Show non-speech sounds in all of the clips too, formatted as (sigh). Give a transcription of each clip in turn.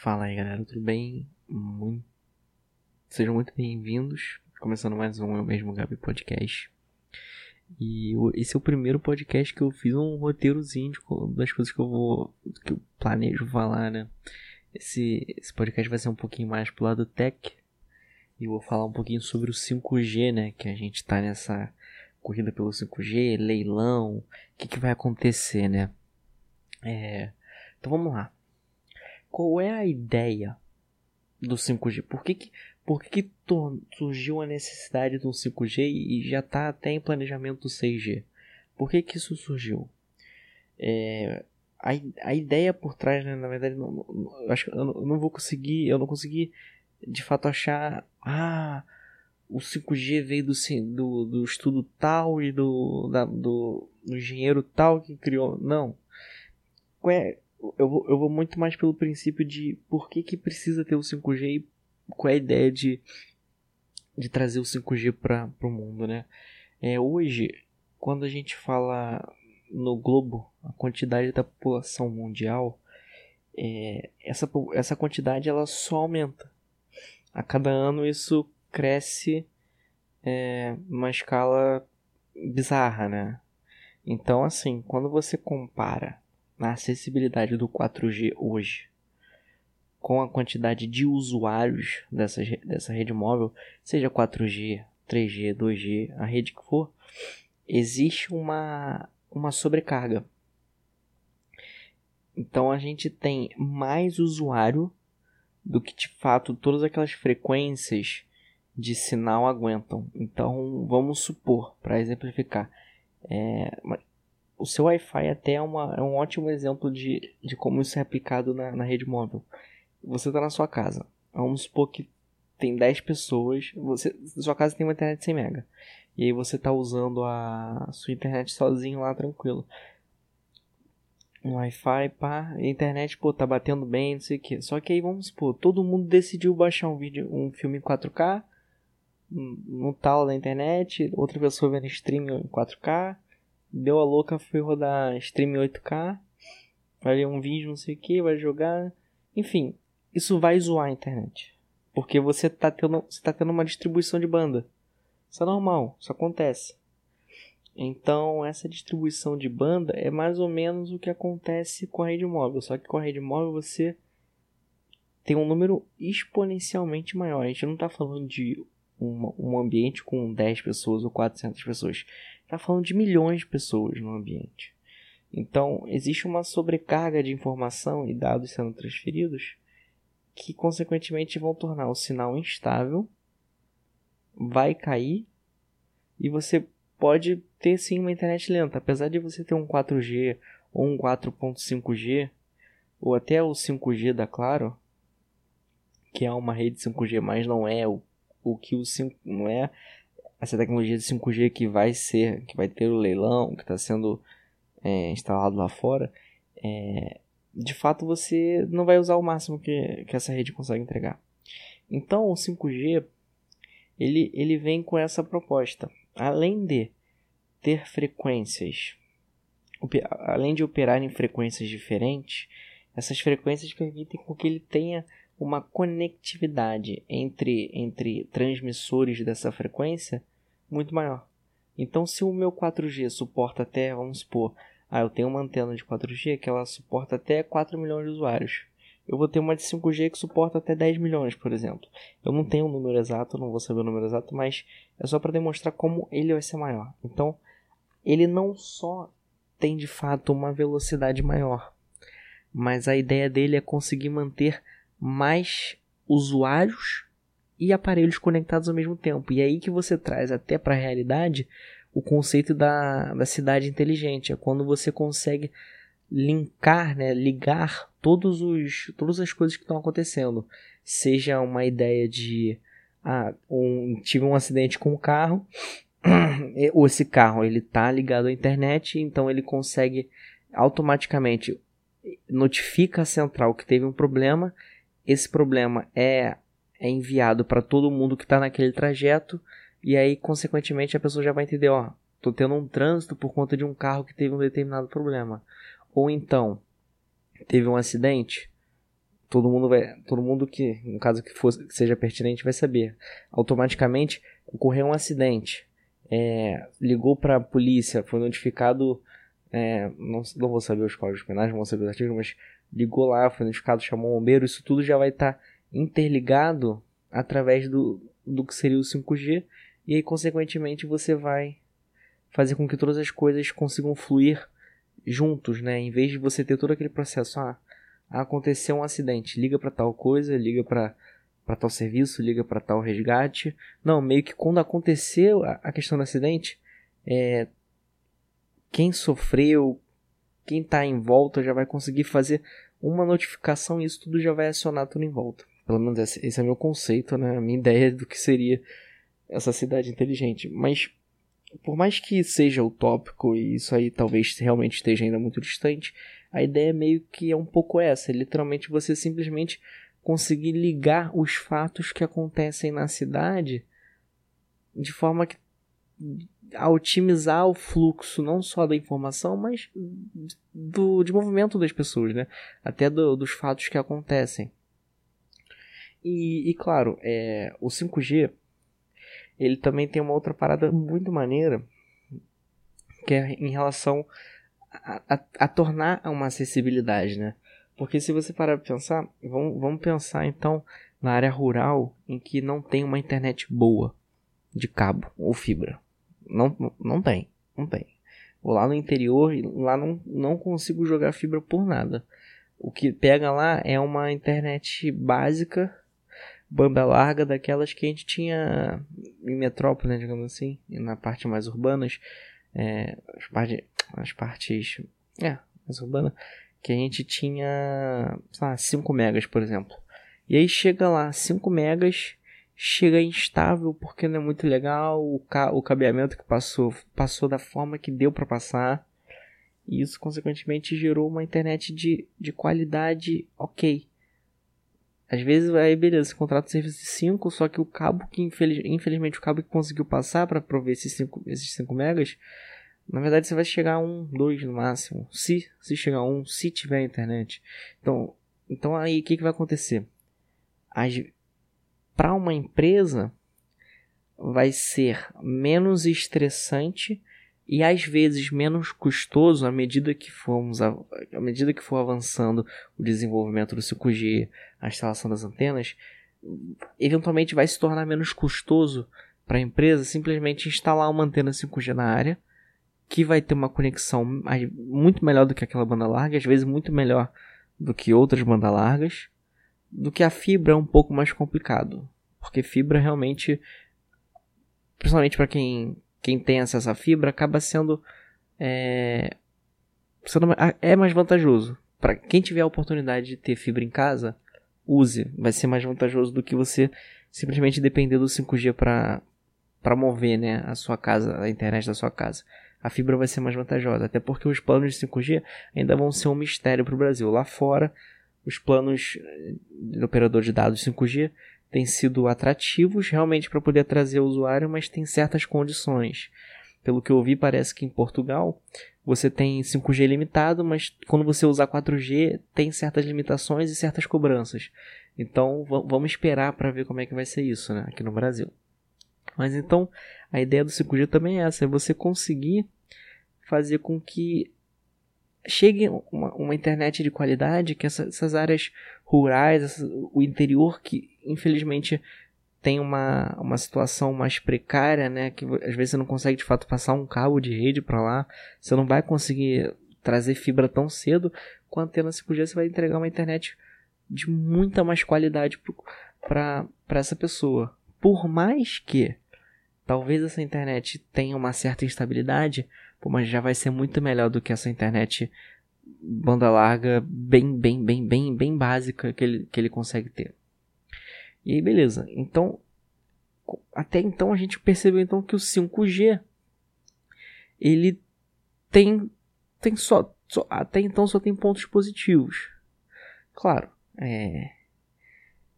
Fala aí galera, tudo bem? Muito... Sejam muito bem-vindos. Começando mais um Eu Mesmo Gabi Podcast. E esse é o primeiro podcast que eu fiz um roteirozinho das coisas que eu vou. que eu planejo falar, né? Esse, esse podcast vai ser um pouquinho mais pro lado tech. E eu vou falar um pouquinho sobre o 5G, né? Que a gente tá nessa corrida pelo 5G, leilão, o que, que vai acontecer, né? É... Então vamos lá qual é a ideia do 5G? Por que, que, por que, que surgiu a necessidade do 5G e já está até em planejamento do 6G? Por que, que isso surgiu? É, a, a ideia por trás, né, na verdade, não, não, acho eu não, eu não vou conseguir, eu não consegui de fato achar, ah, o 5G veio do, do, do estudo tal e do, da, do, do engenheiro tal que criou. Não. Qual é, eu vou, eu vou muito mais pelo princípio de por que, que precisa ter o 5G e qual é a ideia de, de trazer o 5G para o mundo, né? É, hoje, quando a gente fala no globo, a quantidade da população mundial, é, essa, essa quantidade ela só aumenta. A cada ano isso cresce é, uma escala bizarra, né? Então, assim, quando você compara na acessibilidade do 4G hoje, com a quantidade de usuários dessa, dessa rede móvel, seja 4G, 3G, 2G, a rede que for, existe uma, uma sobrecarga. Então a gente tem mais usuário do que de fato todas aquelas frequências de sinal aguentam. Então vamos supor, para exemplificar, é, o seu Wi-Fi até é, uma, é um ótimo exemplo de, de como isso é aplicado na, na rede móvel. Você está na sua casa. Vamos supor que tem 10 pessoas. Você, sua casa tem uma internet 100 mega. E aí você está usando a sua internet sozinho lá, tranquilo. Um Wi-Fi, pá, a internet, pô, tá batendo bem, não sei o que. Só que aí vamos supor, todo mundo decidiu baixar um vídeo, um filme em 4K, no tal da internet, outra pessoa vendo stream em 4K, deu a louca, foi rodar stream 8K, vai ler um vídeo, não sei o que, vai jogar. Enfim, isso vai zoar a internet. Porque você tá tendo, você tá tendo uma distribuição de banda. Isso é normal, isso acontece. Então, essa distribuição de banda é mais ou menos o que acontece com a rede móvel. Só que com a rede móvel você tem um número exponencialmente maior. A gente não está falando de um, um ambiente com 10 pessoas ou 400 pessoas está falando de milhões de pessoas no ambiente. Então, existe uma sobrecarga de informação e dados sendo transferidos que, consequentemente, vão tornar o sinal instável, vai cair e você pode ter sim uma internet lenta. Apesar de você ter um 4G ou um 4.5G ou até o 5G da Claro, que é uma rede 5G, mas não é o, o que o 5 não é essa tecnologia de 5G que vai ser, que vai ter o leilão, que está sendo é, instalado lá fora, é, de fato você não vai usar o máximo que, que essa rede consegue entregar. Então o 5G ele, ele vem com essa proposta. Além de ter frequências, além de operar em frequências diferentes, essas frequências permitem com que ele tenha uma conectividade entre, entre transmissores dessa frequência muito maior. Então, se o meu 4G suporta até, vamos supor, ah, eu tenho uma antena de 4G que ela suporta até 4 milhões de usuários. Eu vou ter uma de 5G que suporta até 10 milhões, por exemplo. Eu não tenho o um número exato, não vou saber o número exato, mas é só para demonstrar como ele vai ser maior. Então, ele não só tem de fato uma velocidade maior, mas a ideia dele é conseguir manter mais usuários e aparelhos conectados ao mesmo tempo. E é aí que você traz até para a realidade o conceito da, da cidade inteligente. É quando você consegue linkar, né, ligar todos os, todas as coisas que estão acontecendo. Seja uma ideia de ah, um, tive um acidente com o carro, (clears throat) ou esse carro ele está ligado à internet, então ele consegue automaticamente notifica a central que teve um problema esse problema é, é enviado para todo mundo que está naquele trajeto e aí, consequentemente, a pessoa já vai entender, ó, tô tendo um trânsito por conta de um carro que teve um determinado problema. Ou então, teve um acidente, todo mundo vai, todo mundo que, no caso que, for, que seja pertinente, vai saber. Automaticamente ocorreu um acidente, é, ligou para a polícia, foi notificado, é, não, não vou saber os códigos penais, não vou saber os artigos, mas ligou lá, foi notificado, chamou o bombeiro, isso tudo já vai estar tá interligado através do, do que seria o 5G, e aí, consequentemente, você vai fazer com que todas as coisas consigam fluir juntos, né? Em vez de você ter todo aquele processo, ah, aconteceu um acidente, liga para tal coisa, liga para para tal serviço, liga para tal resgate. Não, meio que quando aconteceu a, questão do acidente, é, quem sofreu, quem está em volta já vai conseguir fazer uma notificação e isso tudo já vai acionar tudo em volta. Pelo menos esse, esse é meu conceito, né? A minha (laughs) ideia do que seria essa cidade inteligente. Mas por mais que seja utópico e isso aí talvez realmente esteja ainda muito distante, a ideia meio que é um pouco essa, é literalmente você simplesmente conseguir ligar os fatos que acontecem na cidade de forma que a otimizar o fluxo não só da informação, mas do de movimento das pessoas, né? Até do, dos fatos que acontecem. E, e claro, é, o 5G ele também tem uma outra parada muito maneira, que é em relação a, a, a tornar uma acessibilidade, né? Porque se você parar para pensar, vamos, vamos pensar então na área rural em que não tem uma internet boa de cabo ou fibra. Não, não tem, não tem. Vou lá no interior e lá não, não consigo jogar fibra por nada. O que pega lá é uma internet básica banda larga daquelas que a gente tinha em metrópole, né, digamos assim, e na parte mais urbanas, é, as, parte, as partes é, mais urbanas, que a gente tinha, sei lá, 5 megas, por exemplo. E aí chega lá, 5 megas, chega instável porque não é muito legal, o, ca o cabeamento que passou, passou da forma que deu para passar. E isso, consequentemente, gerou uma internet de, de qualidade ok. Às vezes, aí beleza, você contrata serviço de 5, só que o cabo que, infeliz, infelizmente, o cabo que conseguiu passar para prover esses 5 esses cinco megas, na verdade você vai chegar a 1, 2 no máximo. Se, se chegar a 1, se tiver internet. Então, então aí o que, que vai acontecer? Para uma empresa, vai ser menos estressante e às vezes menos custoso à medida que formos à medida que for avançando o desenvolvimento do 5G, a instalação das antenas, eventualmente vai se tornar menos custoso para a empresa simplesmente instalar uma antena 5G na área, que vai ter uma conexão muito melhor do que aquela banda larga, às vezes muito melhor do que outras bandas largas, do que a fibra é um pouco mais complicado, porque fibra realmente principalmente para quem quem tem acesso à fibra acaba sendo é, sendo, é mais vantajoso. Para quem tiver a oportunidade de ter fibra em casa, use. Vai ser mais vantajoso do que você simplesmente depender do 5G para para mover, né, a sua casa, a internet da sua casa. A fibra vai ser mais vantajosa, até porque os planos de 5G ainda vão ser um mistério para o Brasil. Lá fora, os planos de operador de dados 5G têm sido atrativos realmente para poder trazer o usuário, mas tem certas condições. Pelo que eu vi, parece que em Portugal você tem 5G limitado, mas quando você usar 4G tem certas limitações e certas cobranças. Então vamos esperar para ver como é que vai ser isso né, aqui no Brasil. Mas então a ideia do 5G também é essa: é você conseguir fazer com que chegue uma, uma internet de qualidade, que essa, essas áreas rurais, essa, o interior que infelizmente tem uma, uma situação mais precária, né? Que às vezes você não consegue de fato passar um cabo de rede para lá, você não vai conseguir trazer fibra tão cedo. Com a antena 5G você vai entregar uma internet de muita mais qualidade para essa pessoa. Por mais que talvez essa internet tenha uma certa instabilidade, pô, mas já vai ser muito melhor do que essa internet banda larga bem, bem, bem, bem, bem básica que ele, que ele consegue ter. E aí, beleza. Então, até então a gente percebeu então que o 5G ele tem tem só, só até então só tem pontos positivos. Claro, é,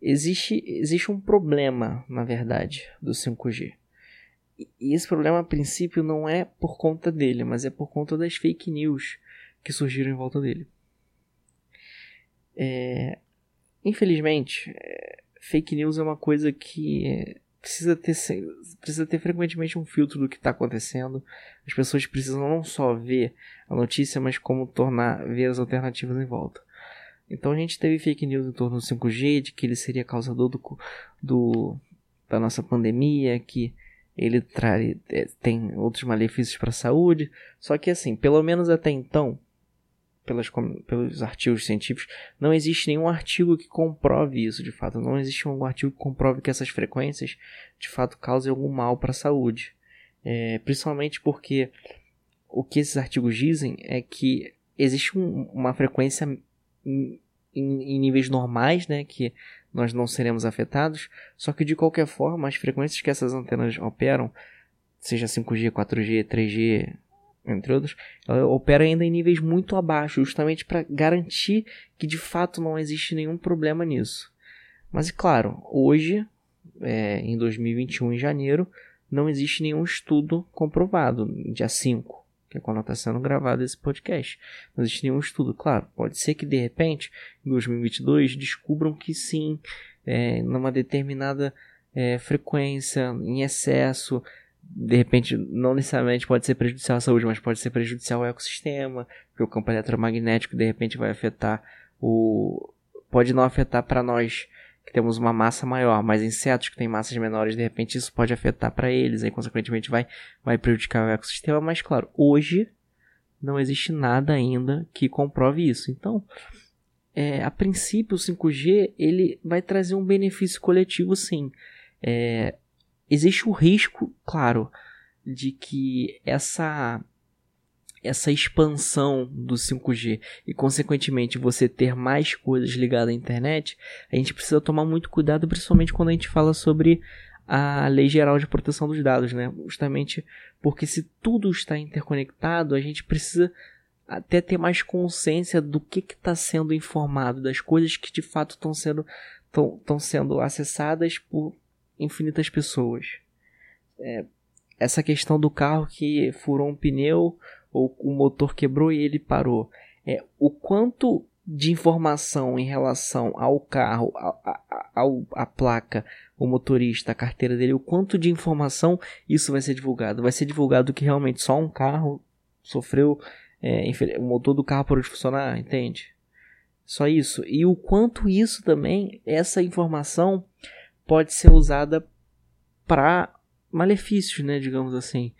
existe existe um problema, na verdade, do 5G. E esse problema a princípio não é por conta dele, mas é por conta das fake news que surgiram em volta dele. É, infelizmente, é, fake news é uma coisa que precisa ter, precisa ter frequentemente um filtro do que está acontecendo. As pessoas precisam não só ver a notícia, mas como tornar ver as alternativas em volta. Então a gente teve fake news em torno do 5G, de que ele seria causador do, do da nossa pandemia, que ele é, tem outros malefícios para a saúde. Só que assim, pelo menos até então, pelas, pelos artigos científicos, não existe nenhum artigo que comprove isso de fato. Não existe um artigo que comprove que essas frequências de fato causem algum mal para a saúde. É, principalmente porque o que esses artigos dizem é que existe um, uma frequência em, em, níveis normais, né, que nós não seremos afetados, só que de qualquer forma as frequências que essas antenas operam, seja 5G, 4G, 3G, entre outros, ela opera ainda em níveis muito abaixo, justamente para garantir que de fato não existe nenhum problema nisso. Mas é claro, hoje, é, em 2021, em janeiro, não existe nenhum estudo comprovado, dia 5, que é quando está sendo gravado esse podcast. Não existe nenhum estudo, claro. Pode ser que de repente, em 2022, descubram que sim, é, numa determinada é, frequência, em excesso, de repente, não necessariamente pode ser prejudicial à saúde, mas pode ser prejudicial ao ecossistema, porque o campo eletromagnético de repente vai afetar o. pode não afetar para nós que temos uma massa maior, mas insetos que têm massas menores, de repente isso pode afetar para eles, aí consequentemente vai, vai prejudicar o ecossistema. Mas claro, hoje não existe nada ainda que comprove isso. Então, é, a princípio, o 5G ele vai trazer um benefício coletivo, sim. É, existe o risco, claro, de que essa essa expansão do 5G e consequentemente você ter mais coisas ligadas à internet, a gente precisa tomar muito cuidado, principalmente quando a gente fala sobre a Lei Geral de Proteção dos Dados, né? Justamente porque se tudo está interconectado, a gente precisa até ter mais consciência do que está sendo informado, das coisas que de fato estão sendo, estão sendo acessadas por infinitas pessoas. É, essa questão do carro que furou um pneu ou o motor quebrou e ele parou. É, o quanto de informação em relação ao carro, a, a, a, a placa, o motorista, a carteira dele, o quanto de informação isso vai ser divulgado? Vai ser divulgado que realmente só um carro sofreu, é, o motor do carro parou de funcionar, entende? Só isso. E o quanto isso também, essa informação pode ser usada para malefícios, né, digamos assim.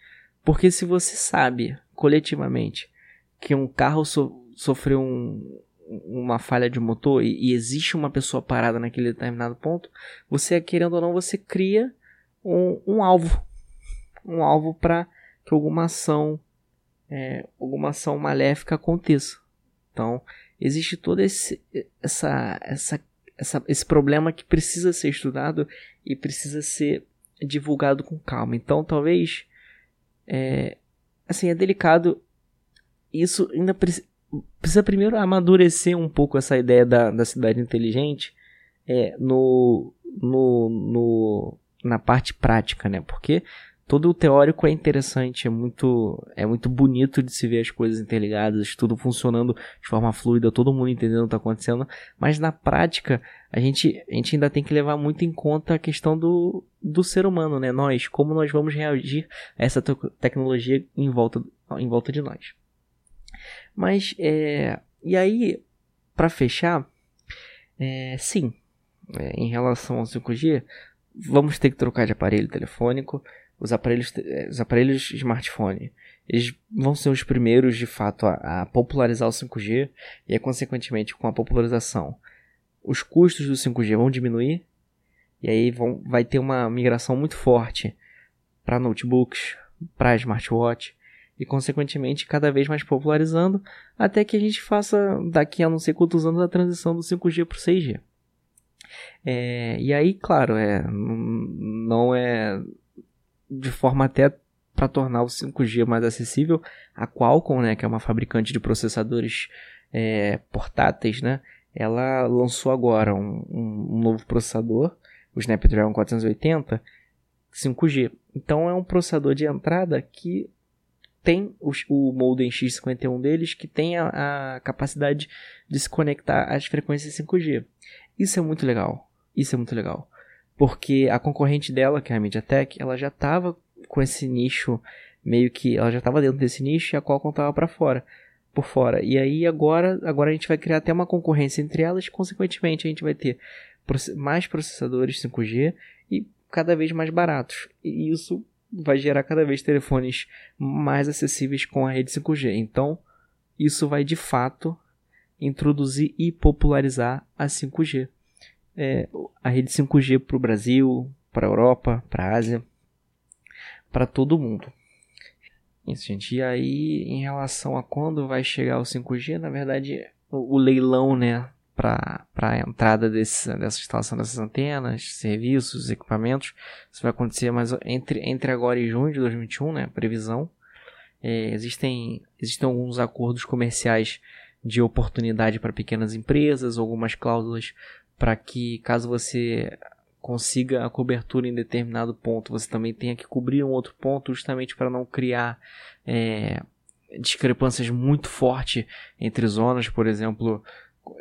Porque se você sabe coletivamente que um carro so sofreu um, uma falha de motor e, e, existe uma pessoa parada naquele determinado ponto, você, querendo ou não, você cria um, um alvo. Um alvo para que alguma ação, é, alguma ação maléfica aconteça. Então, existe toda esse, essa, essa essa, esse problema que precisa ser estudado e precisa ser divulgado com calma. Então, talvez, é, assim, é delicado. Isso ainda pre precisa primeiro amadurecer um pouco essa ideia da, da cidade inteligente é, no, no, no, na parte prática, né? Porque todo o teórico é interessante, é muito, é muito bonito de se ver as coisas interligadas, tudo funcionando de forma fluida, todo mundo entendendo o que está acontecendo, mas na prática a gente, a gente ainda tem que levar muito em conta a questão do, do ser humano, né? Nós, como nós vamos reagir a essa te tecnologia em volta, em volta de nós. Mas, é, e aí, para fechar, é, sim, é, em relação ao 5G, vamos ter que trocar de aparelho telefônico, os aparelhos, eh, os aparelhos smartphone, eles vão ser os primeiros, de fato, a, a popularizar o 5G e, consequentemente, com a popularização, os custos do 5G vão diminuir e aí vão, vai ter uma migração muito forte para notebooks, para smartwatch e, consequentemente, cada vez mais popularizando até que a gente faça, daqui a não sei quantos anos, a transição do 5G para o 6G. É, e aí, claro, é, não é de forma até para tornar o 5G mais acessível, a Qualcomm, né, que é uma fabricante de processadores é, portáteis, né, ela lançou agora um, um, um, novo processador, o Snapdragon 480 5G. Então é um processador de entrada que tem o, o modem X51 deles, que tem a, a capacidade de se conectar às frequências 5G. Isso é muito legal. Isso é muito legal. Porque a concorrente dela, que é a MediaTek, ela já estava com esse nicho meio que ela já estava dentro desse nicho e a Qualcomm estava para fora, por fora. E aí agora, agora a gente vai criar até uma concorrência entre elas, consequentemente a gente vai ter mais processadores 5G e cada vez mais baratos. E isso vai gerar cada vez telefones mais acessíveis com a rede 5G. Então, isso vai de fato introduzir e popularizar a 5G. É, a rede 5G para o Brasil, para a Europa, para a Ásia, para todo mundo. Isso, gente. E aí, em relação a quando vai chegar o 5G, na verdade, o, o leilão, né, para a entrada desse, dessa instalação dessas antenas, serviços, equipamentos. Isso vai acontecer mais entre, entre agora e junho de 2021, né? Previsão. É, existem, existem alguns acordos comerciais de oportunidade para pequenas empresas, algumas cláusulas para que, caso você consiga a cobertura em determinado ponto, você também tenha que cobrir um outro ponto, justamente para não criar é, discrepâncias muito fortes entre zonas, por exemplo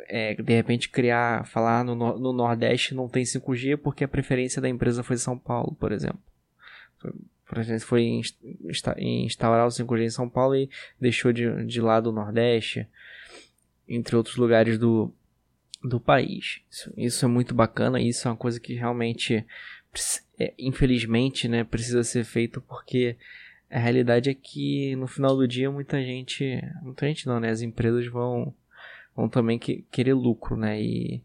é, de repente criar, falar no, no Nordeste não tem 5G porque a preferência da empresa foi São Paulo, por exemplo. Por exemplo, foi instaurar o 5G em São Paulo e deixou de, de lado o Nordeste, entre outros lugares do, do país. Isso, isso é muito bacana, isso é uma coisa que realmente, é, infelizmente, né, precisa ser feito porque a realidade é que no final do dia muita gente, muita gente não, né, as empresas vão vão também que, querer lucro, né? E,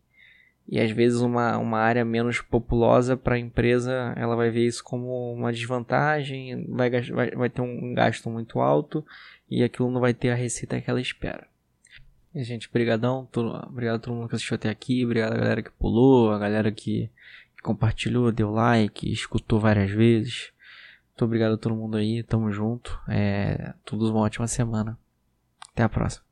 e às vezes uma, uma área menos populosa para a empresa, ela vai ver isso como uma desvantagem, vai, vai, vai ter um gasto muito alto e aquilo não vai ter a receita que ela espera. E, gente, brigadão, todo, obrigado a todo mundo que assistiu até aqui, obrigado a galera que pulou, a galera que, que compartilhou, deu like, escutou várias vezes. Muito obrigado a todo mundo aí, tamo junto. É, todos uma ótima semana. Até a próxima.